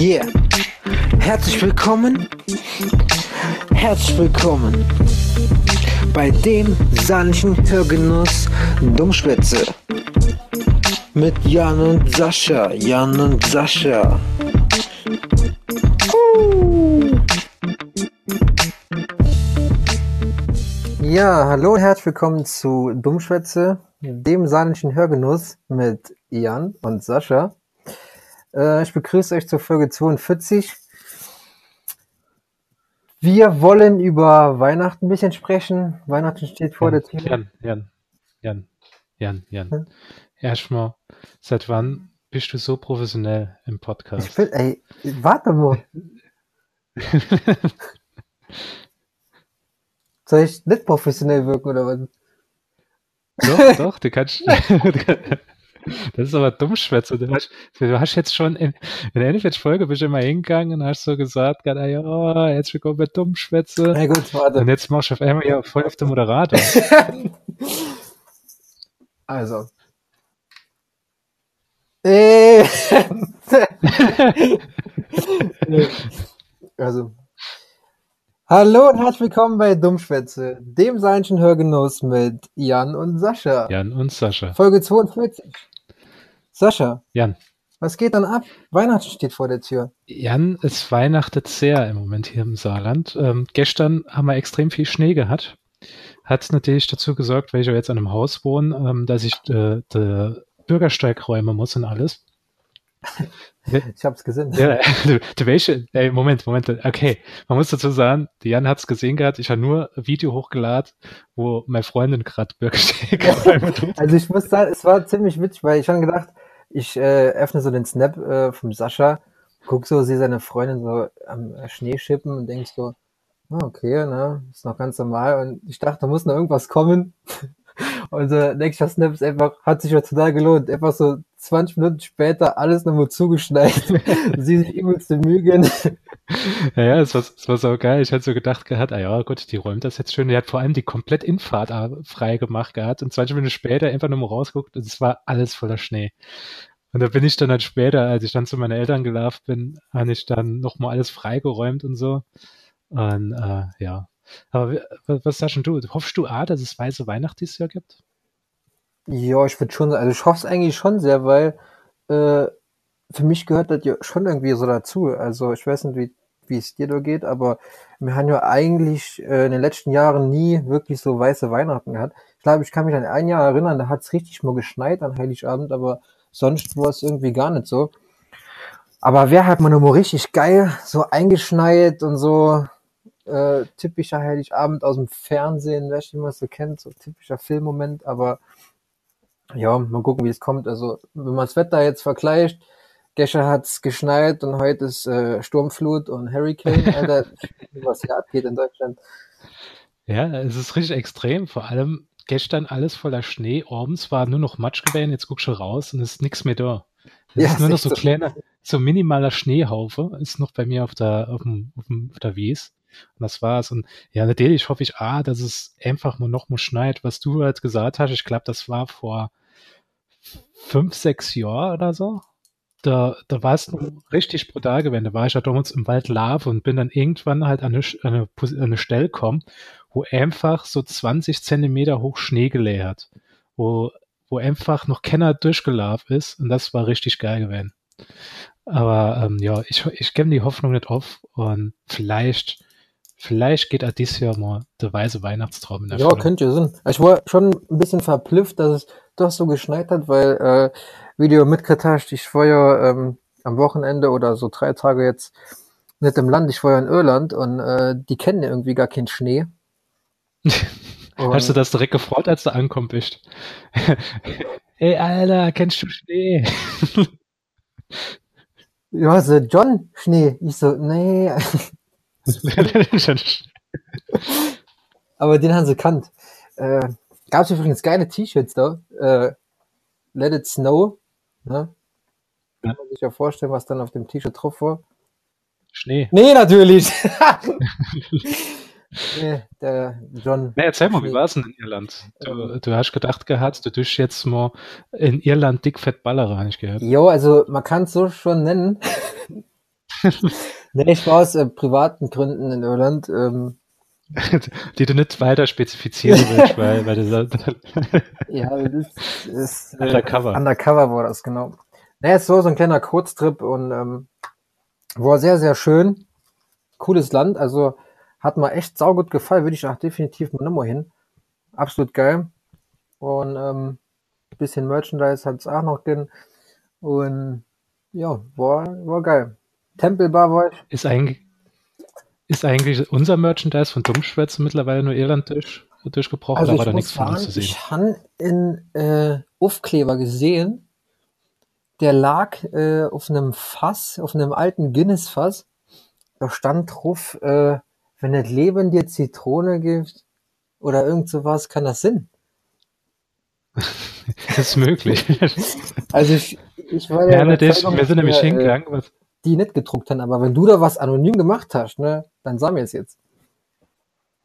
Yeah. Herzlich willkommen. Herzlich willkommen bei dem sanften Hörgenuss Dummschwätze. Mit Jan und Sascha. Jan und Sascha. Ja, hallo und herzlich willkommen zu Dummschwätze, dem saarländischen Hörgenuss mit Jan und Sascha. Äh, ich begrüße euch zur Folge 42. Wir wollen über Weihnachten ein bisschen sprechen. Weihnachten steht vor der Tür. Jan, Jan, Jan, Jan, Jan. Hm? Erstmal, seit wann bist du so professionell im Podcast? Ich bin, ey, warte mal. Soll ich nicht professionell wirken oder was? Doch, doch, du kannst. das ist aber Dummschwätze. Du hast, du hast jetzt schon in, in der Endfetch-Folge bist du immer hingegangen und hast so gesagt, ja, oh, jetzt willkommen bei Dummschwätze. Na gut, warte. Und jetzt machst du auf einmal ja voll auf den Moderator. also. Äh. also, Hallo und herzlich willkommen bei Dummschwätze, dem seinischen Hörgenuss mit Jan und Sascha. Jan und Sascha. Folge 42. Sascha. Jan. Was geht dann ab? Weihnachten steht vor der Tür. Jan, es weihnachtet sehr im Moment hier im Saarland. Ähm, gestern haben wir extrem viel Schnee gehabt. Hat natürlich dazu gesorgt, weil ich ja jetzt an einem Haus wohne, ähm, dass ich äh, den Bürgersteig räumen muss und alles. Ich hab's gesehen. Ja, du welche, ey, Moment, Moment, okay. Man muss dazu sagen, die Jan hat's gesehen gehabt, ich habe nur ein Video hochgeladen, wo meine Freundin gerade Bürgersteig Also ich muss sagen, es war ziemlich witzig, weil ich schon gedacht, ich äh, öffne so den Snap äh, vom Sascha, guck so, sehe seine Freundin so am Schnee schippen und denk so, oh, okay, ne, ist noch ganz normal. Und ich dachte, da muss noch irgendwas kommen. Unser nächster Snap ist einfach, hat sich ja total gelohnt. Einfach so 20 Minuten später alles nochmal zugeschneit. Sie sich übelste Mühe Ja, ja, es war, es war so geil. Ich hatte so gedacht gehabt, ah ja, Gott, die räumt das jetzt schön. Die hat vor allem die komplett Infahrt frei gemacht gehabt und 20 Minuten später einfach nochmal rausguckt und es war alles voller Schnee. Und da bin ich dann halt später, als ich dann zu meinen Eltern gelaufen bin, habe ich dann nochmal alles freigeräumt und so. Und äh, ja, aber was sagst du? Hoffst du A, dass es weiße Weihnacht dieses Jahr gibt? Ja, ich würde schon, also ich hoffe es eigentlich schon sehr, weil äh, für mich gehört das ja schon irgendwie so dazu. Also ich weiß nicht, wie, wie es dir da geht, aber wir haben ja eigentlich äh, in den letzten Jahren nie wirklich so weiße Weihnachten gehabt. Ich glaube, ich kann mich an ein Jahr erinnern, da hat es richtig mal geschneit an Heiligabend, aber sonst war es irgendwie gar nicht so. Aber wäre halt mal nur richtig geil, so eingeschneit und so, äh, typischer Heiligabend aus dem Fernsehen, wer man so kennt, so typischer Filmmoment, aber ja, mal gucken, wie es kommt. Also, wenn man das Wetter jetzt vergleicht, gestern hat's geschneit und heute ist äh, Sturmflut und Hurricane, Alter, was hier abgeht in Deutschland. Ja, es ist richtig extrem, vor allem gestern alles voller Schnee, abends war nur noch Matsch gewesen, jetzt guckst du raus und es ist nichts mehr da. Es ja, ist nur noch so, so kleiner, so minimaler Schneehaufe, ist noch bei mir auf der, auf, dem, auf, dem, auf der Wies. Und das war's. Und ja, natürlich hoffe ich, ah, dass es einfach nur noch mal schneit. Was du halt gesagt hast, ich glaube, das war vor fünf, sechs Jahren oder so. Da, da war es richtig brutal gewesen. Da war ich ja damals im Wald Lave und bin dann irgendwann halt an eine, an eine, an eine Stelle gekommen, wo einfach so 20 Zentimeter hoch Schnee geleert, wo, wo einfach noch keiner durchgelaufen ist und das war richtig geil gewesen. Aber ähm, ja, ich, ich gebe die Hoffnung nicht auf und vielleicht Vielleicht geht auch dieses Jahr mal der weiße Weihnachtstraum in der Ja, könnte sein. Ich war schon ein bisschen verblüfft, dass es doch so geschneit hat, weil, äh, du mitgekriegt hast, ich war ja ähm, am Wochenende oder so drei Tage jetzt nicht im Land, ich war ja in Irland und äh, die kennen ja irgendwie gar keinen Schnee. Hast du das direkt gefreut, als du ankommen bist? Ey, Alter, kennst du Schnee? ja, so John Schnee. Ich so, nee. Aber den haben sie kannt. Äh, Gab es übrigens geile T-Shirts da. Äh, Let It Snow. Ne? Kann man sich ja vorstellen, was dann auf dem T-Shirt drauf war. Schnee. Nee, natürlich. nee, der John. Nee, erzähl mal, wie war es denn in Irland? Du, ähm. du, hast gedacht gehabt, du tust jetzt mal in Irland dickfett Baller rein, ich gehört. Jo, also man kann es so schon nennen. nee, ich war aus äh, privaten Gründen in Irland. Ähm, die du nicht weiter spezifizieren willst, weil, weil du Ja, das ist äh, undercover. Undercover war das, genau. Naja, es war so ein kleiner Kurztrip und ähm, war sehr, sehr schön. Cooles Land, also hat mir echt saugut gefallen, würde ich auch definitiv mal nochmal hin. Absolut geil. Und ähm, bisschen Merchandise hat es auch noch drin. Und ja, war, war geil. Tempelbar war ich. Ist eigentlich, ist eigentlich unser Merchandise von Dummschwätze mittlerweile nur Irland durch, durchgebrochen? Also da war da nichts von uns zu sehen. Ich habe in äh, Aufkleber gesehen, der lag äh, auf einem Fass, auf einem alten Guinness-Fass. Da stand drauf, äh, wenn das Leben dir Zitrone gibt oder irgend sowas, kann das Sinn. das ist möglich. Also ich, ich war ja, ja das, wir sind nämlich hingegangen. Äh, die nicht gedruckt haben, aber wenn du da was anonym gemacht hast, ne, dann sag mir es jetzt.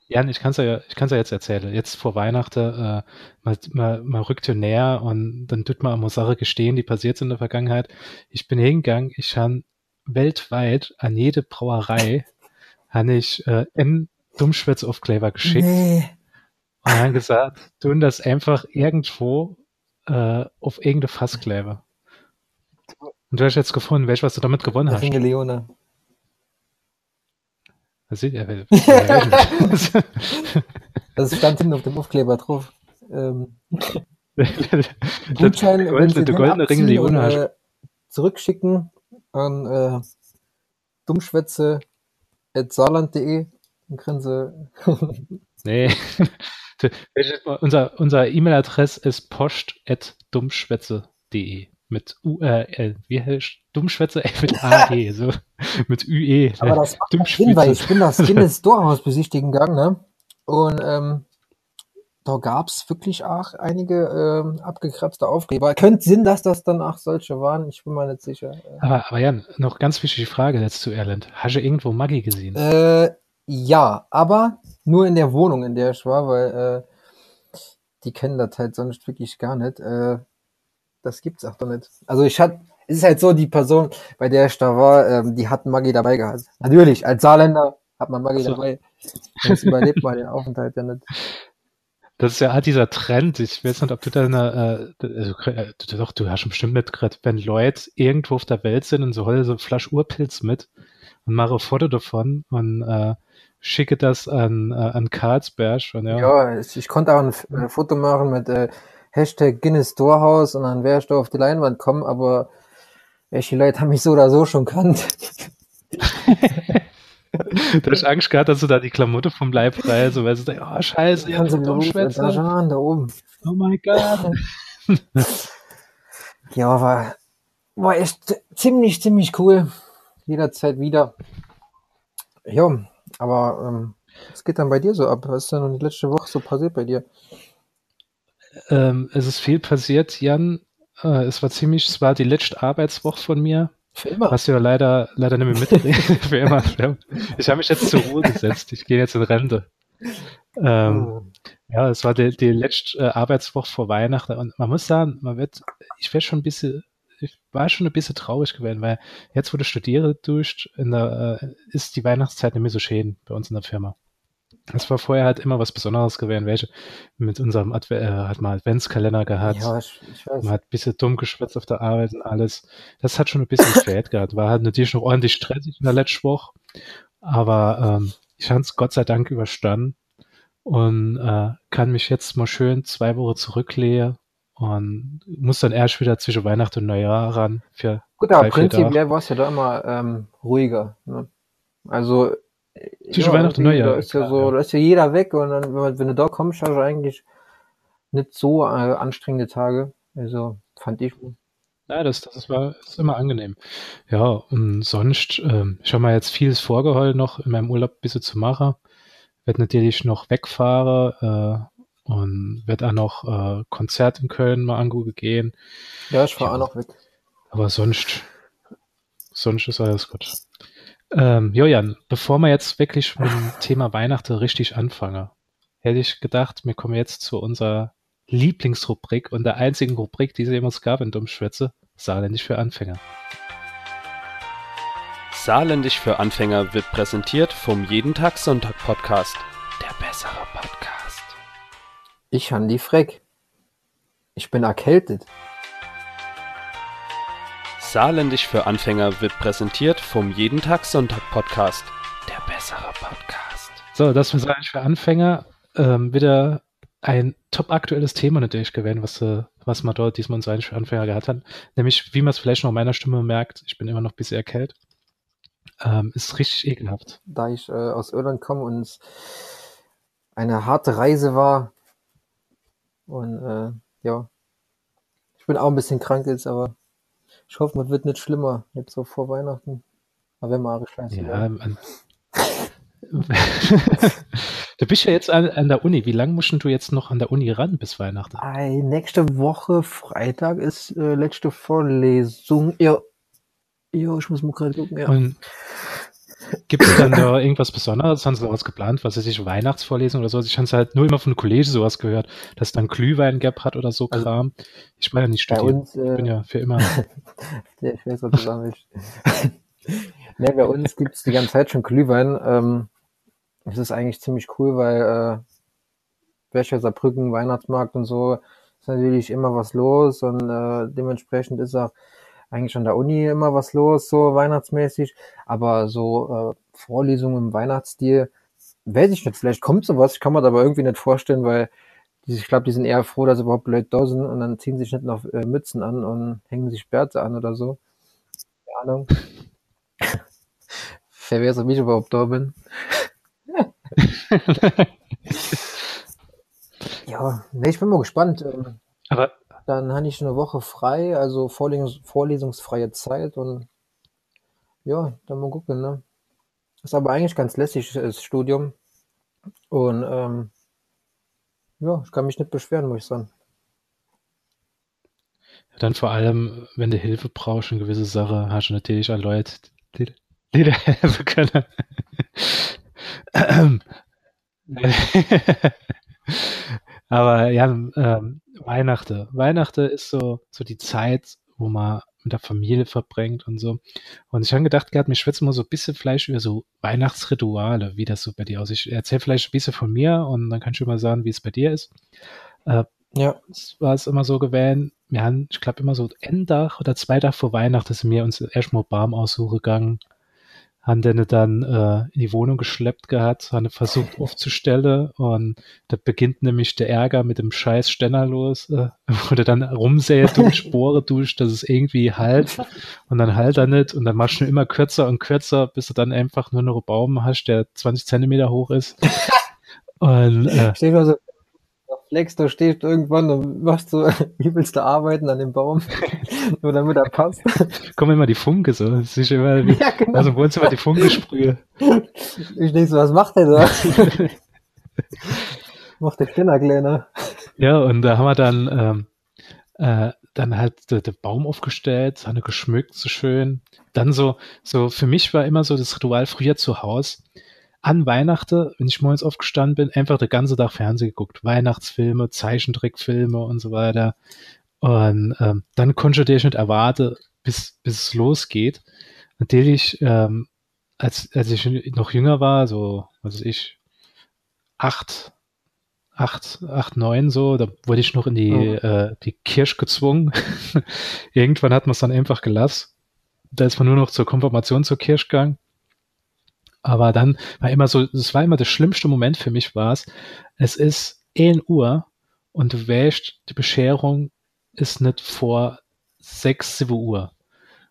Jan, ich kann es ja, ich kann's ja jetzt erzählen. Jetzt vor Weihnachten, äh, man, man, man rückt ja näher und dann tut man eine Sache gestehen, die passiert sind in der Vergangenheit. Ich bin hingegangen, ich habe weltweit an jede Brauerei habe ich äh, einen Dummschwätzaufkleber geschickt. Nee. Und dann gesagt, tun das einfach irgendwo äh, auf irgendeine Fasskleber. Und du hast jetzt gefunden, welch, was du damit gewonnen hast. Ringe Leone. Was sieht er? das stand hinten auf dem Aufkleber drauf. Ähm, Gutschein, wenn Sie den goldene Ring Leone. Äh, zurückschicken an äh, dummschwätze.saarland.de dann können Sie nee. unser unser E-Mail-Adress ist post.dummschwätze.de mit U, äh, wie heißt Dummschwätze äh, mit AE, so mit UE. Aber das macht Sinn, weil ich bin das Guinness Storehouse besichtigen gegangen, ne? Und ähm, da gab's wirklich auch einige ähm, abgekratzte Aufkleber. Könnte Sinn, dass das dann auch solche waren, ich bin mir nicht sicher. Aber, aber Jan, noch ganz wichtige Frage jetzt zu Erland. Hast du irgendwo Maggie gesehen? Äh, ja, aber nur in der Wohnung, in der ich war, weil äh, die kennen das halt sonst wirklich gar nicht. Äh, das gibt's auch doch nicht. Also ich hatte, es ist halt so, die Person, bei der ich da war, ähm, die hat Maggi dabei gehabt. Natürlich, als Saarländer hat man Maggi so. dabei. Sonst überlebt man den Aufenthalt ja nicht. Das ist ja dieser Trend. Ich weiß nicht, ob du da eine, äh, also, äh, doch, du hast schon bestimmt mitgekriegt, wenn Leute irgendwo auf der Welt sind und so holen so eine Flasche Urpilz mit und mache ein Foto davon und äh, schicke das an, äh, an Karlsberg. Und, ja. ja, ich konnte auch ein, ein Foto machen mit äh, Hashtag Guinness Storehouse und dann wäre ich da auf die Leinwand kommen, aber welche Leute haben mich so oder so schon kannt. du hast Angst gehabt, dass du da die Klamotte vom Leib reißt, weil du denkst, oh scheiße, ja, so doch schwätzen. Da oben. Oh mein Gott. ja, war, war echt ziemlich, ziemlich cool. Jederzeit wieder. Ja, aber ähm, was geht dann bei dir so ab? Was ist denn die letzte Woche so passiert bei dir? Ähm, es ist viel passiert, Jan. Äh, es war ziemlich, es war die letzte Arbeitswoche von mir. Für immer. Hast du ja leider, leider nicht mehr mitgekriegt. für immer. Ich habe mich jetzt zur Ruhe gesetzt. Ich gehe jetzt in Rente. Ähm, oh. Ja, es war die, die letzte äh, Arbeitswoche vor Weihnachten und man muss sagen, man wird, ich werde schon ein bisschen, ich war schon ein bisschen traurig gewesen, weil jetzt, wo du studiere durch, in der, äh, ist die Weihnachtszeit nicht mehr so schön bei uns in der Firma. Es war vorher halt immer was Besonderes gewesen, welche mit unserem Adve äh, hat mal Adventskalender gehabt. Ja, ich, ich weiß. Man hat ein bisschen dumm geschwätzt auf der Arbeit und alles. Das hat schon ein bisschen spät gehabt. War halt natürlich noch ordentlich stressig in der letzten Woche. Aber ähm, ich habe es Gott sei Dank überstanden und äh, kann mich jetzt mal schön zwei Wochen zurücklehnen und muss dann erst wieder zwischen Weihnachten und Neujahr ran. Für Gut, aber prinzipiell war es ja da immer ähm, ruhiger. Ne? Also zwischen ja, Weihnachten und Neujahr. Da ist ja so, da ist ja jeder weg und dann, wenn, du da kommst, hast du eigentlich nicht so äh, anstrengende Tage. Also fand ich. Ja, das, das war ist immer angenehm. Ja, und sonst, ähm, ich habe mir jetzt vieles vorgeholt noch in meinem Urlaub ein bisschen zu machen. Werd natürlich noch wegfahren äh, und werd auch noch äh, Konzert in Köln mal angucken gehen. Ja, ich fahre auch noch weg. Aber sonst, sonst ist alles gut. Ähm, Jojan, bevor wir jetzt wirklich mit dem Thema Weihnachten richtig anfangen, hätte ich gedacht, wir kommen jetzt zu unserer Lieblingsrubrik und der einzigen Rubrik, die es jemals gab in Dummschwätze, Saarländisch für Anfänger. Saarländisch für Anfänger wird präsentiert vom Jeden Tag Sonntag Podcast. Der bessere Podcast. Ich han die Freck. Ich bin erkältet. Saarländisch für Anfänger wird präsentiert vom Jeden Tag Sonntag Podcast. Der bessere Podcast. So, das war Saarländisch für Anfänger. Ähm, wieder ein top aktuelles Thema natürlich gewesen, was, äh, was man dort diesmal in Saarländisch für Anfänger gehabt hat. Nämlich, wie man es vielleicht noch in meiner Stimme merkt, ich bin immer noch ein bisschen erkältet. Ähm, ist richtig ekelhaft. Da ich äh, aus Irland komme und es eine harte Reise war und äh, ja, ich bin auch ein bisschen krank jetzt, aber ich hoffe, man wird nicht schlimmer, jetzt so vor Weihnachten. Aber wenn mal scheiße. Ja, man, du bist ja jetzt an, an der Uni. Wie lange musst du jetzt noch an der Uni ran bis Weihnachten? Ei, nächste Woche Freitag ist äh, letzte Vorlesung. Ja, ja, ich muss mal gerade gucken. Ja. Und Gibt es dann da irgendwas Besonderes? Haben Sie da was geplant? Was weiß ich, Weihnachtsvorlesung oder so? Ich habe halt nur immer von Kollegen sowas gehört, dass es dann Glühwein gab hat oder so also, Kram. Ich meine ja nicht studieren. Uns, äh, ich bin ja für immer. ja, ich weiß, was du sagen willst. ne, bei uns gibt es die ganze Zeit schon Glühwein. Ähm, das ist eigentlich ziemlich cool, weil äh, Wäscher, Saarbrücken, Weihnachtsmarkt und so ist natürlich immer was los und äh, dementsprechend ist auch eigentlich an der Uni immer was los, so weihnachtsmäßig, aber so äh, Vorlesungen im Weihnachtsstil, weiß ich nicht, vielleicht kommt sowas, ich kann mir das aber irgendwie nicht vorstellen, weil die, ich glaube, die sind eher froh, dass überhaupt Leute da sind und dann ziehen sich nicht noch äh, Mützen an und hängen sich Bärte an oder so. Keine Ahnung. Wer weiß, ob ich überhaupt da bin. ja, nee, ich bin mal gespannt. Ähm, aber dann habe ich eine Woche frei, also Vorlesungs vorlesungsfreie Zeit und ja, dann mal gucken, ne? Ist aber eigentlich ganz lässig, das Studium. Und ähm, ja, ich kann mich nicht beschweren, muss ich sagen. Dann vor allem, wenn du Hilfe brauchst in gewisse Sache, hast du natürlich auch Leute, die, die dir helfen können. Aber ja, ähm, Weihnachten. Weihnachten ist so, so die Zeit, wo man mit der Familie verbringt und so. Und ich habe gedacht, gehabt, mir schwätzt mal so ein bisschen vielleicht über so Weihnachtsrituale, wie das so bei dir aussieht. Ich erzähle vielleicht ein bisschen von mir und dann kannst du mal sagen, wie es bei dir ist. Äh, ja. Es war es immer so gewählt, wir haben, ich glaube, immer so Enddach oder zwei Tage vor Weihnachten sind wir uns erstmal Baum aussuchen gegangen haben den dann äh, in die Wohnung geschleppt gehabt, haben versucht aufzustellen und da beginnt nämlich der Ärger mit dem scheiß Ständer los, äh, wo du dann rumsäht, durch Spore durch, dass es irgendwie halt und dann halt er nicht und dann machst du immer kürzer und kürzer, bis du dann einfach nur noch einen Baum hast, der 20 Zentimeter hoch ist. Und, äh, Flex, da stehst du irgendwann und machst so, wie willst du arbeiten an dem Baum, nur damit er passt. Kommen immer die Funke so, das ist immer wie, ja, genau. also Wohnzimmer die Funkesprühe. Ich denk so, was macht der da? macht der Stenner kleiner. Ja, und da haben wir dann, ähm, äh, dann halt der, der Baum aufgestellt, haben geschmückt, so schön. Dann so, so, für mich war immer so das Ritual früher zu Hause, an Weihnachten, wenn ich morgens aufgestanden bin, einfach den ganzen Tag Fernsehen geguckt. Weihnachtsfilme, Zeichentrickfilme und so weiter. Und ähm, dann konnte ich nicht erwarten, bis, bis es losgeht. Natürlich, ähm, als, als ich noch jünger war, so, was weiß ich, acht, acht, acht, neun so, da wurde ich noch in die, oh. äh, die Kirche gezwungen. Irgendwann hat man es dann einfach gelassen. Da ist man nur noch zur Konfirmation zur Kirche gegangen. Aber dann war immer so, das war immer der schlimmste Moment für mich war es, es ist 1 Uhr und du wählst, die Bescherung ist nicht vor 6, 7 Uhr.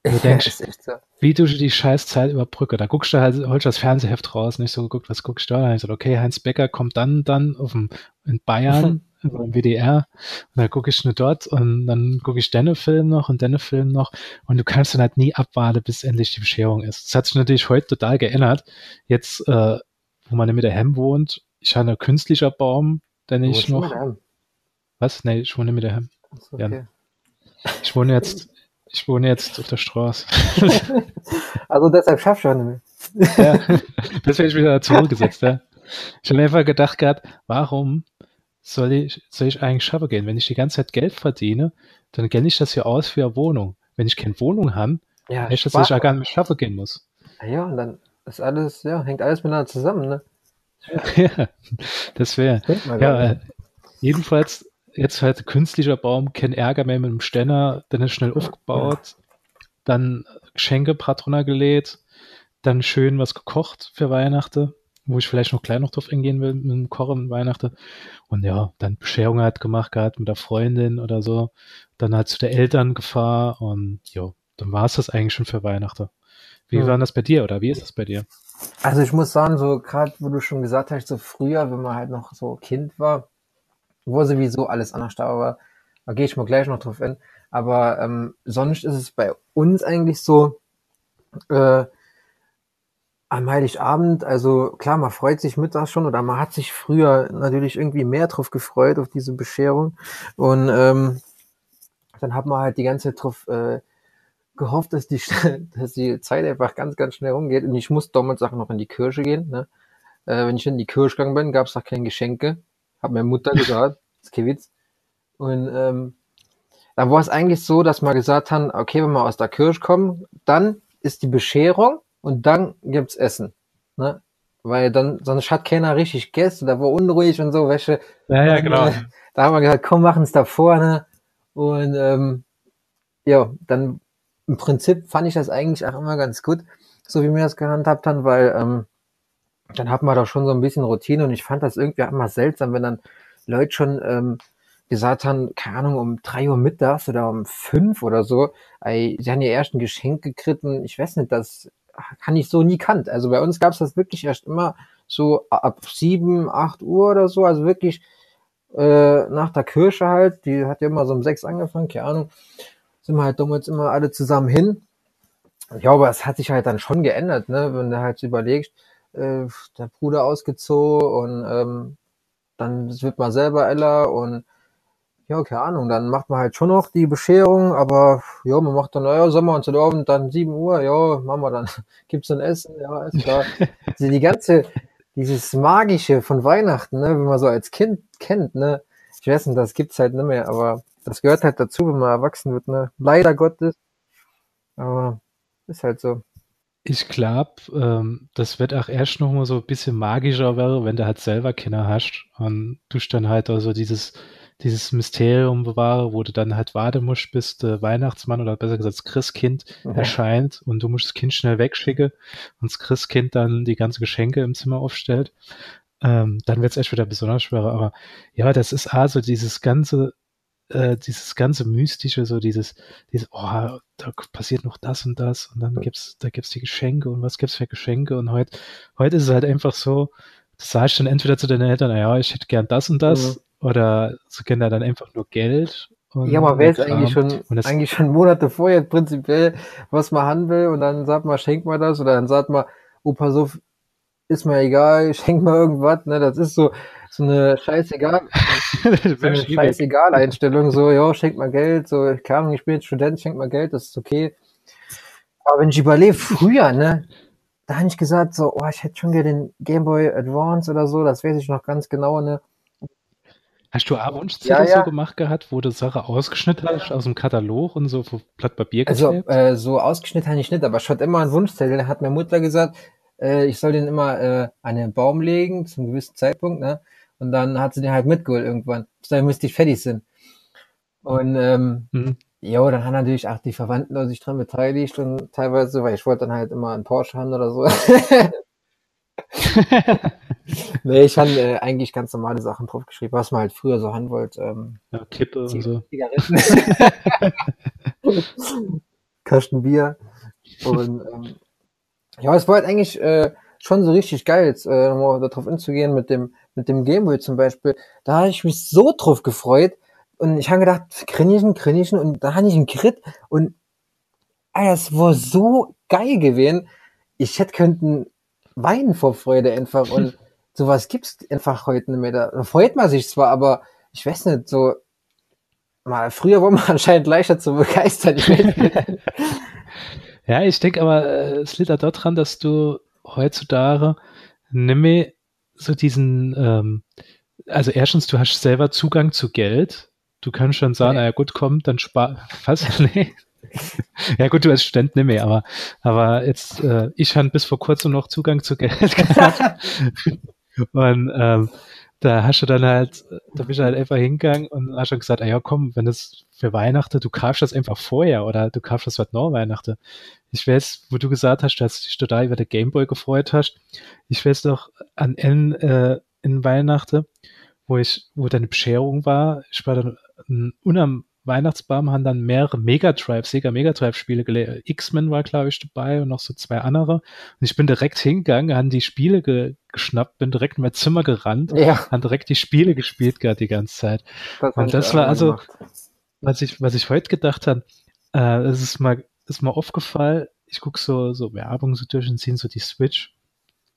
Und du denkst, so. wie du die scheiß Zeit überbrücke. Da guckst du halt, holst das Fernsehheft raus, nicht so geguckt, was guckst du da? Und ich so, okay, Heinz Becker kommt dann, dann auf dem, in Bayern beim WDR und dann gucke ich nur dort und dann gucke ich deine Film noch und deine Film noch und du kannst dann halt nie abwarten, bis endlich die Bescherung ist. Das hat sich natürlich heute total geändert. Jetzt, äh, wo man mit der Hem wohnt, ich habe einen künstlicher Baum, den ich noch. Was? Nee, ich wohne mit der Hem. Okay. Ja. Ich wohne jetzt, ich wohne jetzt auf der Straße. also deshalb schaffst du nicht mehr. ja, das werde ich wieder zurückgesetzt, ja. Ich habe einfach gedacht gehabt, warum soll ich, soll ich eigentlich schaffen gehen? Wenn ich die ganze Zeit Geld verdiene, dann genne ich das ja aus für eine Wohnung. Wenn ich keine Wohnung habe, ja, das, dass ich auch gar nicht mehr schaffen gehen muss. Ja, und dann ist alles, ja, hängt alles miteinander zusammen, ne? Ja, das wäre. Ja, äh, jedenfalls jetzt halt künstlicher Baum, kein Ärger mehr mit dem Ständer, dann ist schnell aufgebaut, dann Geschenke drunter gelegt, dann schön was gekocht für Weihnachten, wo ich vielleicht noch gleich noch drauf eingehen will mit dem Kochen Weihnachten. Und ja, dann Bescherung halt gemacht gehabt mit der Freundin oder so. Dann halt zu der Eltern gefahren und ja, dann war es das eigentlich schon für Weihnachten. Wie hm. war das bei dir oder wie ist das bei dir? Also ich muss sagen, so gerade, wo du schon gesagt hast, so früher, wenn man halt noch so Kind war, wo sowieso alles anders da war, da gehe ich mal gleich noch drauf hin. Aber ähm, sonst ist es bei uns eigentlich so, äh, am Heiligabend, also klar, man freut sich mittags schon oder man hat sich früher natürlich irgendwie mehr drauf gefreut, auf diese Bescherung. Und ähm, dann hat man halt die ganze Zeit drauf äh, gehofft, dass die, dass die Zeit einfach ganz, ganz schnell umgeht. Und ich muss damals auch noch in die Kirche gehen. Ne? Äh, wenn ich in die Kirche gegangen bin, gab es auch keine Geschenke. Hat meine Mutter gesagt, das ist kein Witz. Und ähm, dann war es eigentlich so, dass wir gesagt haben, okay, wenn wir aus der Kirche kommen, dann ist die Bescherung und dann gibt's Essen. Ne? Weil dann, sonst hat keiner richtig Gäste, da war unruhig und so, welche. Ja, ja, genau. Äh, da haben wir gesagt, komm, machen es da vorne. Und ähm, ja, dann im Prinzip fand ich das eigentlich auch immer ganz gut, so wie wir das gehandhabt haben, weil ähm, dann hat man doch schon so ein bisschen Routine und ich fand das irgendwie auch immer seltsam, wenn dann Leute schon ähm, gesagt haben, keine Ahnung, um drei Uhr mittags oder um fünf oder so, ey, sie haben ihr ersten Geschenk gekriegt und ich weiß nicht, das kann ich so nie kannt. Also bei uns gab es das wirklich erst immer so ab sieben, acht Uhr oder so, also wirklich äh, nach der Kirche halt, die hat ja immer so um sechs angefangen, keine Ahnung, sind wir halt damals immer alle zusammen hin. Ja, aber es hat sich halt dann schon geändert, ne, wenn du halt überlegst, äh, der Bruder ausgezogen und ähm, dann wird man selber älter und ja, keine Ahnung, dann macht man halt schon noch die Bescherung, aber ja, man macht dann, ja, Sommer und so Abend dann 7 Uhr, ja, machen wir dann, gibt's dann Essen, ja, ist klar. also die ganze, dieses Magische von Weihnachten, ne, wenn man so als Kind kennt, ne, ich weiß nicht, das gibt's halt nicht mehr, aber das gehört halt dazu, wenn man erwachsen wird, ne, leider Gottes, aber ist halt so. Ich glaube, ähm, das wird auch erst noch mal so ein bisschen magischer werden, wenn du halt selber Kinder hast und du dann halt also dieses dieses Mysterium bewahre, wo du dann halt warten musst, bis der Weihnachtsmann oder besser gesagt das Christkind mhm. erscheint und du musst das Kind schnell wegschicken und das Christkind dann die ganzen Geschenke im Zimmer aufstellt. Ähm, dann wird es echt wieder besonders schwerer. Aber ja, das ist also dieses ganze, äh, dieses ganze Mystische, so dieses, dieses, oh, da passiert noch das und das und dann gibt's, da gibt's die Geschenke und was gibt's für Geschenke und heute, heute ist es halt einfach so, du sagst dann entweder zu deinen Eltern, naja, ich hätte gern das und das, mhm. Oder kennen da dann einfach nur Geld. ja, man weiß eigentlich schon, eigentlich schon Monate vorher prinzipiell, was man haben will und dann sagt man, schenkt mal das oder dann sagt man, Opa, so ist mir egal, schenk mal irgendwas, ne, das ist so, so eine scheißegal, so eine scheißegal Einstellung, so, ja, schenk mal Geld, so, keine Ahnung, ich bin jetzt Student, schenk mal Geld, das ist okay. Aber wenn ich überlebe, früher, ne, da habe ich gesagt, so, oh, ich hätte schon gerne den Game Boy Advance oder so, das weiß ich noch ganz genau, ne, Hast du auch Wunschzettel ja, ja. so gemacht gehabt, wo du Sache ausgeschnitten hast aus dem Katalog und so auf Blatt Papier geklebt? Also äh, so ausgeschnitten habe ich nicht, aber schon immer ein Wunschzettel. Da hat meine Mutter gesagt, äh, ich soll den immer äh, an den Baum legen zum gewissen Zeitpunkt, ne? Und dann hat sie den halt mitgeholt irgendwann. Dann müsste ich fertig sind. Und ähm, mhm. ja, dann haben natürlich auch die Verwandten sich dran beteiligt und teilweise, weil ich wollte dann halt immer einen Porsche haben oder so. nee, ich habe äh, eigentlich ganz normale Sachen draufgeschrieben, was man halt früher so haben wollte. Ähm, ja, Kippe und so. Zigaretten. Kasten Bier. Und ähm, ja, es war halt eigentlich äh, schon so richtig geil, jetzt äh, nochmal darauf hinzugehen mit dem, mit dem Gameboy zum Beispiel. Da habe ich mich so drauf gefreut. Und ich habe gedacht, Grinischen, Grinischen, und da hatte ich einen Crit und Alter, es war so geil gewesen. Ich hätte könnten weinen vor Freude einfach und sowas gibt's einfach heute nicht mehr. Da freut man sich zwar, aber ich weiß nicht, so mal früher war man anscheinend leichter zu begeistern. ja, ich denke aber, äh, es liegt da dran, dass du heutzutage nicht mehr so diesen, ähm, also erstens, du hast selber Zugang zu Geld. Du kannst schon sagen, naja gut, komm, dann spar, was? Nee. ja gut, du als Student nicht mehr, aber, aber jetzt, äh, ich hatte bis vor kurzem noch Zugang zu Geld gehabt. Und ähm, da hast du dann halt, da bist du halt einfach hingegangen und hast schon gesagt, ah ja komm, wenn das für Weihnachten, du kaufst das einfach vorher oder du kaufst das was nach Weihnachten. Ich weiß, wo du gesagt hast, dass du dich total über den Gameboy gefreut hast. Ich weiß doch an N äh, in Weihnachten, wo ich, wo deine Bescherung war, ich war dann unam Weihnachtsbaum haben dann mehrere Mega Drive, Sega Mega Drive Spiele gelegt. X-Men war, glaube ich, dabei und noch so zwei andere. Und ich bin direkt hingegangen, haben die Spiele ge geschnappt, bin direkt in mein Zimmer gerannt, ja. haben direkt die Spiele gespielt gerade die ganze Zeit. Das und das war also, gemacht. was ich, was ich heute gedacht habe, äh, es ist mal, ist mal aufgefallen, ich gucke so, so Werbung so durch und sehe so die Switch.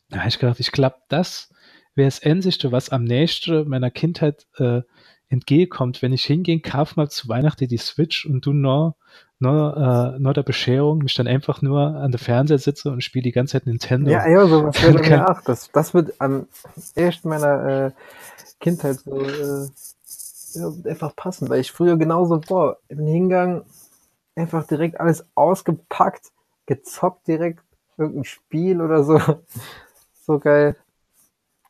Da habe ich gedacht, ich glaube, das wäre das Endsichte, was am nächsten meiner Kindheit äh, entgegenkommt, wenn ich hingehe, kauf mal zu Weihnachten die Switch und du nur, nur, äh, nur der Bescherung mich dann einfach nur an der Fernseher sitze und spiele die ganze Zeit Nintendo. Ja, ja, so was wäre mir auch. Das, das wird am ersten meiner äh, Kindheit so äh, ja, einfach passen, weil ich früher genauso war. Bin hingegangen, einfach direkt alles ausgepackt, gezockt direkt, irgendein Spiel oder so. so geil.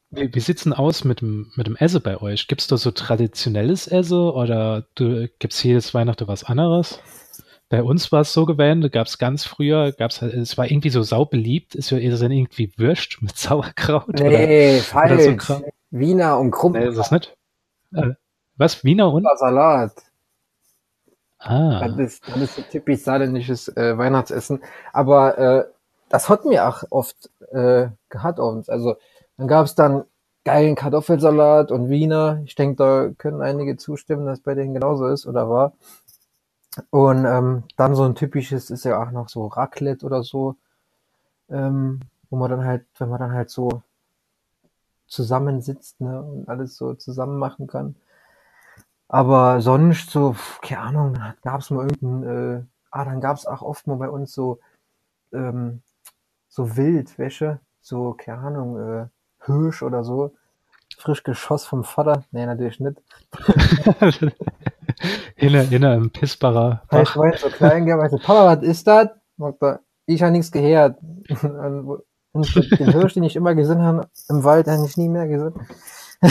Wie, wie sieht's denn aus mit dem, mit dem Essen bei euch? Gibt's da so traditionelles Essen oder du, gibt's jedes Weihnachten was anderes? Bei uns war es so gewesen, da gab's ganz früher, gab's halt, es war irgendwie so saubeliebt, ist ja irgendwie Würst mit Sauerkraut. Nee, oder, falsch. Oder so Wiener und Krumm. Nee, ist das nicht? Äh, was? Wiener und? Salat. Ah. Das ist, das ist so typisch saarländisches äh, Weihnachtsessen. Aber äh, das hat mir auch oft äh, gehabt uns. Also dann gab es dann geilen Kartoffelsalat und Wiener. Ich denke, da können einige zustimmen, dass bei denen genauso ist oder war. Und ähm, dann so ein typisches ist ja auch noch so Raclette oder so, ähm, wo man dann halt, wenn man dann halt so zusammensitzt ne, und alles so zusammen machen kann. Aber sonst so, keine Ahnung, gab es mal irgendein, äh, ah, dann gab es auch oft mal bei uns so, ähm, so Wildwäsche, so, keine Ahnung, äh, Hirsch oder so. Frisch geschoss vom Vater. Nee, natürlich nicht. in, in einem Pissbarer. Ich war so klein gemeint, Papa, was ist das? Ich habe nichts gehört. Und den Hirsch, den ich immer gesehen habe, im Wald, habe ich nie mehr gesehen.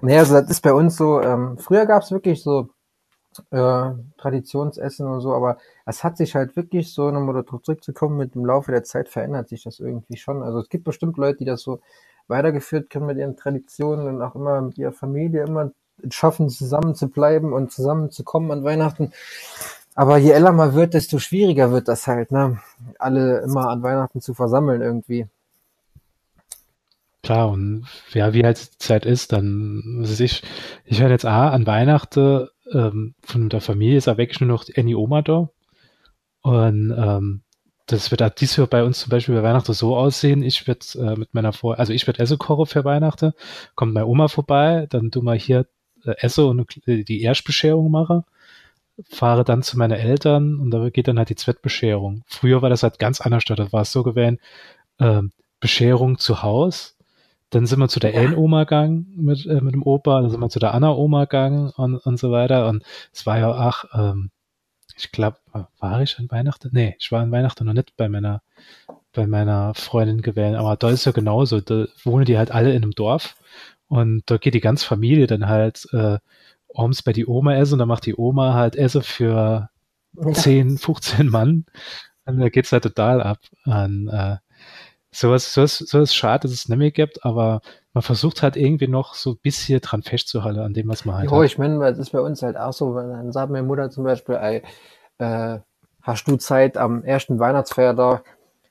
naja, also das ist bei uns so, ähm, früher gab es wirklich so äh, Traditionsessen und so, aber es hat sich halt wirklich so, nochmal darauf zurückzukommen, mit dem Laufe der Zeit verändert sich das irgendwie schon. Also es gibt bestimmt Leute, die das so weitergeführt können mit ihren Traditionen und auch immer mit ihrer Familie immer schaffen, zusammen zu bleiben und zusammenzukommen an Weihnachten. Aber je älter man wird, desto schwieriger wird das halt, ne? Alle immer an Weihnachten zu versammeln irgendwie. Klar, und ja, wie halt die Zeit ist, dann, was ich, ich höre jetzt A, an Weihnachten ähm, von der Familie ist er wirklich nur noch Annie Oma da. Und ähm, das wird dies Jahr bei uns zum Beispiel bei Weihnachten so aussehen. Ich werde äh, mit meiner Vor also ich werde Essen kochen für Weihnachten, kommt meine Oma vorbei, dann tu mal hier äh, Essen und die Erstbescherung mache, fahre dann zu meinen Eltern und da geht dann halt die Zweitbescherung. Früher war das halt ganz anders, da war es so gewesen, äh, Bescherung zu Haus, dann sind wir zu der. Ellen-Oma gegangen mit, äh, mit dem Opa, dann sind wir zu der Anna-Oma gegangen und, und so weiter. Und es war ja auch, ähm, ich glaube, war ich an Weihnachten? Nee, ich war an Weihnachten noch nicht bei meiner, bei meiner Freundin gewählt. Aber da ist ja genauso. Da wohnen die halt alle in einem Dorf. Und da geht die ganze Familie dann halt äh, abends bei die Oma essen und dann macht die Oma halt Essen für ja. 10, 15 Mann. Und da geht's halt total ab. Und, äh, sowas, sowas, sowas schade, dass es nicht mehr gibt, aber man versucht halt irgendwie noch so ein bisschen dran festzuhalten an dem, was man halt hat. ich meine, das ist bei uns halt auch so, wenn dann sagt meine Mutter zum Beispiel, ey, äh, hast du Zeit am ersten Weihnachtsfeiertag,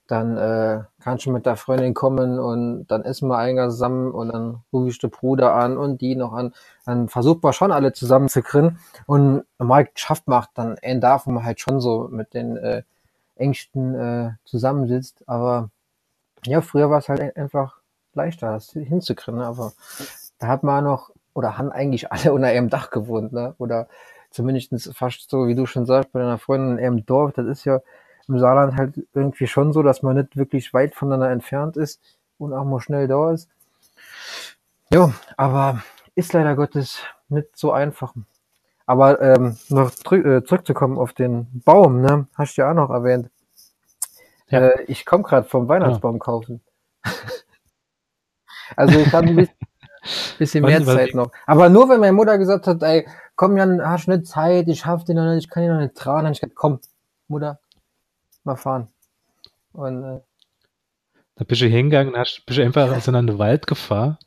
dann äh, kannst du mit der Freundin kommen und dann essen wir einen zusammen und dann rufe ich den Bruder an und die noch an. Dann versucht man schon alle zusammen zu kriegen und normal schafft man dann Tag, wo man halt schon so mit den äh, Ängsten äh, zusammensitzt, aber ja, früher war es halt einfach leichter, das hinzukriegen, ne? aber da hat man noch, oder haben eigentlich alle unter ihrem Dach gewohnt, ne? oder zumindest fast so, wie du schon sagst, bei deiner Freundin in ihrem Dorf, das ist ja im Saarland halt irgendwie schon so, dass man nicht wirklich weit voneinander entfernt ist und auch mal schnell da ist. Ja, aber ist leider Gottes nicht so einfach. Aber ähm, noch äh, zurückzukommen auf den Baum, ne? Hast du ja auch noch erwähnt. Ja. Äh, ich komme gerade vom Weihnachtsbaum kaufen. also ich habe ein bisschen, bisschen mehr Zeit noch. Aber nur wenn meine Mutter gesagt hat, ey, komm Jan, hast du nicht Zeit, ich schaff den noch nicht, ich kann ihn noch nicht tragen. Dann ich gesagt, komm, Mutter, mal fahren. Und äh, da bist du hingegangen und hast, bist du einfach in einen Wald gefahren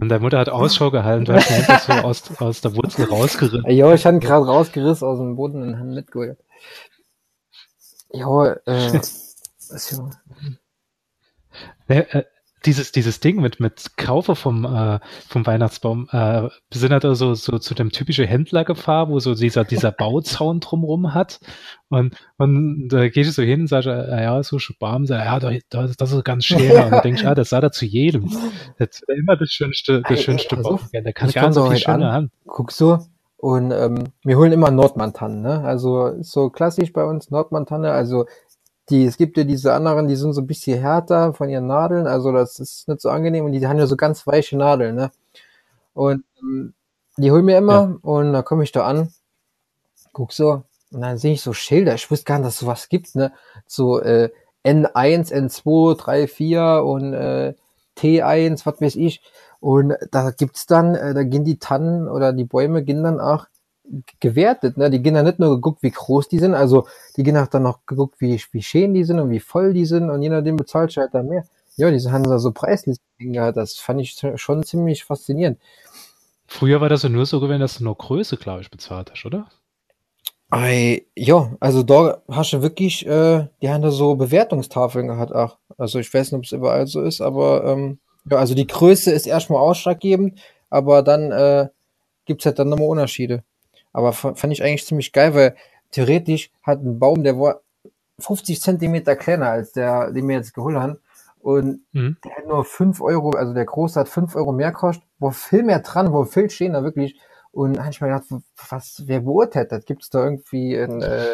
und deine Mutter hat Ausschau gehalten, du hast ihn einfach so aus, aus der Wurzel rausgerissen. Ja, ich hatte ihn gerade rausgerissen aus dem Boden und haben mitgeholt. Ja, äh, ja. Äh, dieses, dieses Ding mit, mit Kaufe vom, äh, vom Weihnachtsbaum, äh, sind halt so, so zu dem typischen Händlergefahr, wo so dieser, dieser Bauzaun drumrum hat. Und, und da gehst du so hin und sagst, äh, ja, so schon Baum, sag, ja, das, das ist ganz schön. Und dann denkst du, ah, das sah da zu jedem. Das ist immer das schönste, das schönste Baum. Der kann gar so viel schöner haben. Guckst du? Und ähm, wir holen immer Nordmantannen, ne? Also so klassisch bei uns Nordmantanne. Also die, es gibt ja diese anderen, die sind so ein bisschen härter von ihren Nadeln, also das ist nicht so angenehm und die haben ja so ganz weiche Nadeln, ne? Und ähm, die holen mir immer ja. und da komme ich da an, guck so, und dann sehe ich so Schilder, ich wusste gar nicht, dass sowas gibt, ne? So äh, N1, N2, 3, 4 und äh, T1, was weiß ich. Und da gibt's dann, äh, da gehen die Tannen oder die Bäume gehen dann auch gewertet. Ne? Die gehen dann nicht nur geguckt, wie groß die sind, also die gehen auch dann noch geguckt, wie, wie schön die sind und wie voll die sind und je nachdem bezahlt du halt dann mehr. Ja, diese haben da so Preislisten gehabt, das fand ich schon ziemlich faszinierend. Früher war das ja nur so gewesen, dass du nur Größe, glaube ich, bezahlt hast, oder? Ei, ja, also da hast du wirklich, äh, die haben da so Bewertungstafeln gehabt auch. Also ich weiß nicht, ob es überall so ist, aber ähm, ja, also die Größe ist erstmal ausschlaggebend, aber dann äh, gibt's halt dann nochmal Unterschiede. Aber fand ich eigentlich ziemlich geil, weil theoretisch hat ein Baum, der war 50 Zentimeter kleiner als der, den wir jetzt geholt haben. Und mhm. der hat nur 5 Euro, also der große hat 5 Euro mehr kostet, wo viel mehr dran, wo viel stehen da wirklich. Und habe ich mir gedacht, was, wer beurteilt das? Gibt es da irgendwie ein, äh,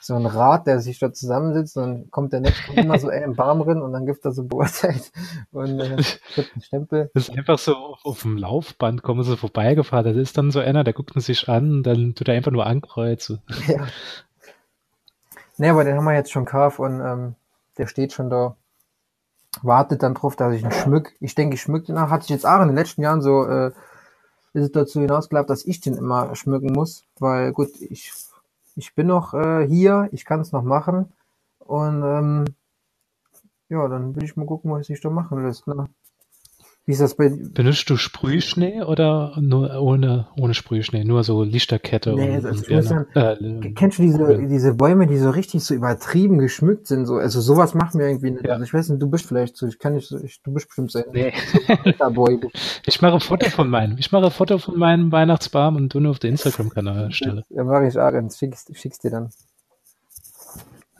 so ein Rat, der sich da zusammensitzt und dann kommt der Netz immer so ey, im Baum drin und dann gibt er so beurteilt und äh, gibt einen Stempel. Das ist einfach so auf, auf dem Laufband kommen sie vorbeigefahren. Das ist dann so einer, der guckt sich an und dann tut er einfach nur ankreuzen. Ja. Ne, aber den haben wir jetzt schon gekauft und ähm, der steht schon da. Wartet dann drauf, dass ich ihn schmück. Ich denke, ich schmück den auch. Hat sich jetzt auch in den letzten Jahren so äh, ist es dazu hinausgelaufen, dass ich den immer schmücken muss, weil gut, ich ich bin noch äh, hier, ich kann es noch machen. Und ähm, ja, dann will ich mal gucken, was ich da machen lässt. Ne? Wie ist das bei Benutzt du Sprühschnee oder nur ohne, ohne Sprühschnee? Nur so Lichterkette? Nee, und, und dann, äh, kennst du diese, diese Bäume, die so richtig so übertrieben geschmückt sind? So, also sowas machen wir irgendwie nicht. Ja. Also ich weiß nicht, du bist vielleicht so, ich kann nicht so, ich, du bist bestimmt so nee. ich mache ein Foto von meinem. Ich mache ein Foto von meinem Weihnachtsbaum und du nur auf den Instagram-Kanal stelle. Ja, mache ich auch, schickst, schickst dir dann.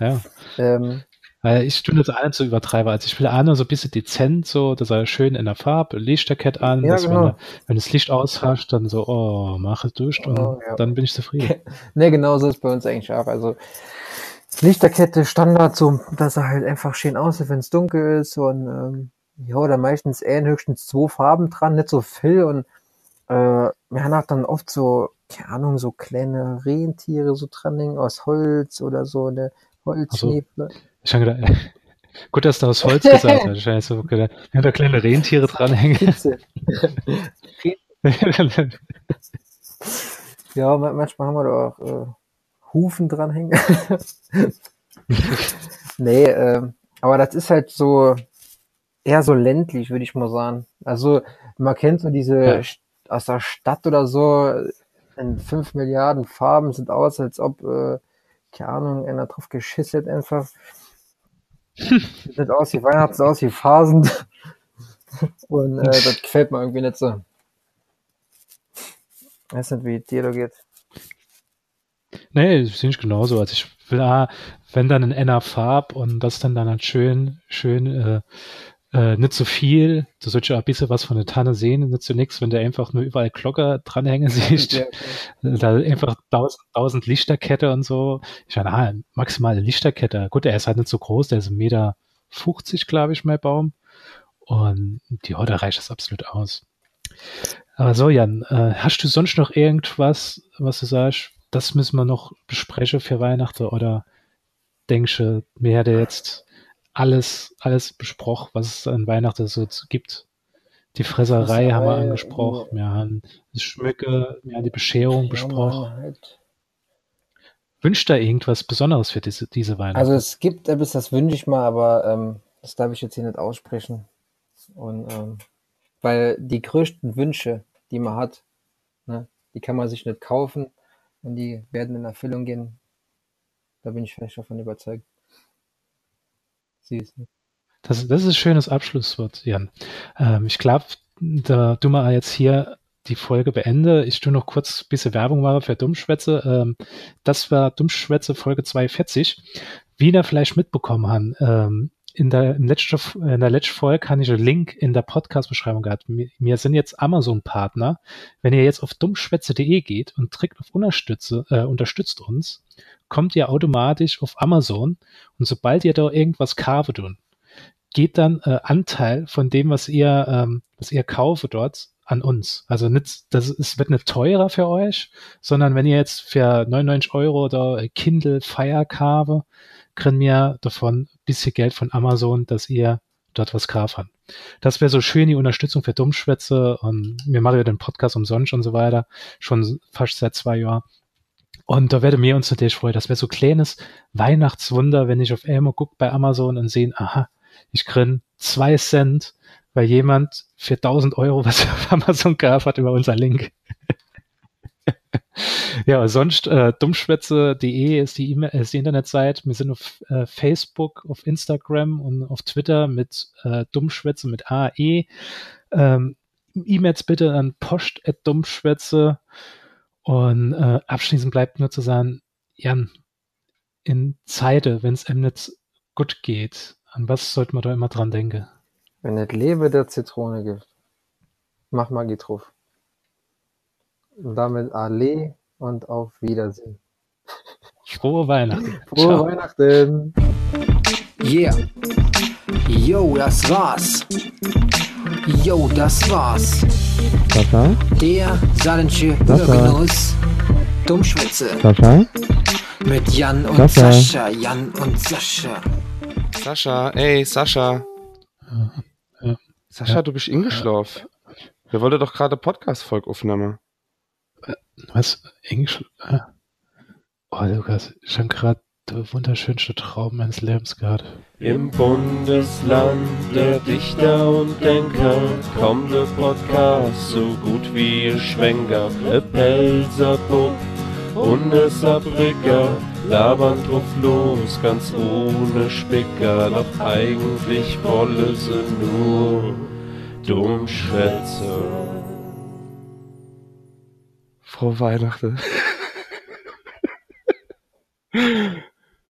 Ja. Ähm, weil ich tue das auch nicht so übertreibe. Also ich will nur so ein bisschen dezent, so, dass er schön in der Farbe, Lichterkette an, ja, dass genau. wenn, er, wenn das Licht aushascht, dann so, oh, mach es durch und oh, ja. dann bin ich zufrieden. ne, genau so ist bei uns eigentlich auch. Also Lichterkette Standard, so, dass er halt einfach schön aussieht, wenn es dunkel ist und ähm, ja, da meistens eher höchstens zwei Farben dran, nicht so viel und äh, wir haben auch dann oft so, keine Ahnung, so kleine Rentiere so dran hängen aus Holz oder so, eine Holzschneefle. Also, ich habe gedacht, gut, dass du aus Holz gesagt hast. Ich so gedacht, ja, da kleine Rentiere dranhängen. ja, manchmal haben wir da auch äh, Hufen dranhängen. nee, äh, aber das ist halt so eher so ländlich, würde ich mal sagen. Also man kennt so diese ja. aus der Stadt oder so in fünf Milliarden Farben sind aus, als ob, äh, keine Ahnung, einer drauf geschissen einfach. Sieht aus wie Weihnachts, aus wie Phasen. Und äh, das gefällt mir irgendwie nicht so. Ich weiß nicht, wie dir da geht. Nee, das finde ich genauso. Also ich will, ah, wenn dann in einer Farb und das dann dann halt schön, schön, äh, äh, nicht so viel, du sollst ja ein bisschen was von der Tanne sehen, nicht so nichts, wenn du einfach nur überall Glocker dranhängen siehst, ja, okay. da einfach tausend, tausend Lichterkette und so. Ich meine, ah, maximale Lichterkette. Gut, er ist halt nicht so groß, der ist 1,50 Meter, 50, glaube ich, mein Baum. Und die Horde reicht das absolut aus. Aber so, Jan, äh, hast du sonst noch irgendwas, was du sagst, das müssen wir noch besprechen für Weihnachten oder denkst du, mir hätte jetzt alles, alles besprochen, was es an Weihnachten so gibt? Die Fresserei haben wir angesprochen, wir haben das Schmücke, wir haben die Bescherung besprochen. Halt. Wünscht da irgendwas Besonderes für diese, diese Weihnachten? Also es gibt etwas, das wünsche ich mal, aber ähm, das darf ich jetzt hier nicht aussprechen. Und ähm, weil die größten Wünsche, die man hat, ne, die kann man sich nicht kaufen und die werden in Erfüllung gehen. Da bin ich fest davon überzeugt. Das, das ist ein schönes Abschlusswort, Jan. Ähm, ich glaube, da du mal jetzt hier die Folge beende, ich tue noch kurz ein bisschen Werbung machen für Dummschwätze. Ähm, das war Dummschwätze Folge 42. Wie ihr vielleicht mitbekommen haben, ähm, in der, in, letzter, in der letzten Folge habe ich einen Link in der Podcast-Beschreibung gehabt. Wir, sind jetzt Amazon-Partner. Wenn ihr jetzt auf dummschwätze.de geht und drückt auf Unterstütze, äh, unterstützt uns, kommt ihr automatisch auf Amazon und sobald ihr da irgendwas kauft und geht dann äh, Anteil von dem, was ihr, ähm, was ihr kauft dort an uns. Also nicht, das ist, wird nicht teurer für euch, sondern wenn ihr jetzt für 99 Euro oder Kindle Fire kauft, kriegen wir davon ein bisschen Geld von Amazon, dass ihr dort was kaufen. Das wäre so schön, die Unterstützung für Dummschwätze und wir machen ja den Podcast umsonst und so weiter, schon fast seit zwei Jahren. Und da werde mir uns natürlich freuen. Das wäre so kleines Weihnachtswunder, wenn ich auf Elmo gucke bei Amazon und sehe, aha, ich kriege zwei Cent, weil jemand für 1000 Euro was auf Amazon gekauft hat über unser Link. ja, sonst äh, dummschwätze.de ist die, e die Internetseite. Wir sind auf äh, Facebook, auf Instagram und auf Twitter mit äh, Dummschwätze mit AE. Ähm, E-Mails bitte an post.dummschwätze. Und äh, abschließend bleibt nur zu sagen, Jan, in Zeiten, wenn es nicht gut geht, an was sollte man da immer dran denken? Wenn es Lebe der Zitrone gibt, mach Magie drauf. Und damit Ale und auf Wiedersehen. Frohe Weihnachten. Frohe Ciao. Weihnachten. Yeah. Yo, das war's. Yo, das war's. Sascha? Der saarländische Bürgergenuss. Dummschwätze. Sascha? Mit Jan und Sascha. Sascha. Jan und Sascha. Sascha, ey, Sascha. Sascha, du bist eingeschlafen. Wir wollten doch gerade Podcast-Folge aufnehmen. Was? Englisch? Oh, Lukas, schon gerade der wunderschönste Traum meines Lebens gehabt. Im Bundesland der Dichter und Denker kommt der Podcast so gut wie ihr Schwenker. E Pelzerpupp und e Saarbrücker labern drauf los, ganz ohne Spicker, doch eigentlich wolle sie nur Dummschwätze. Frohe Weihnachten.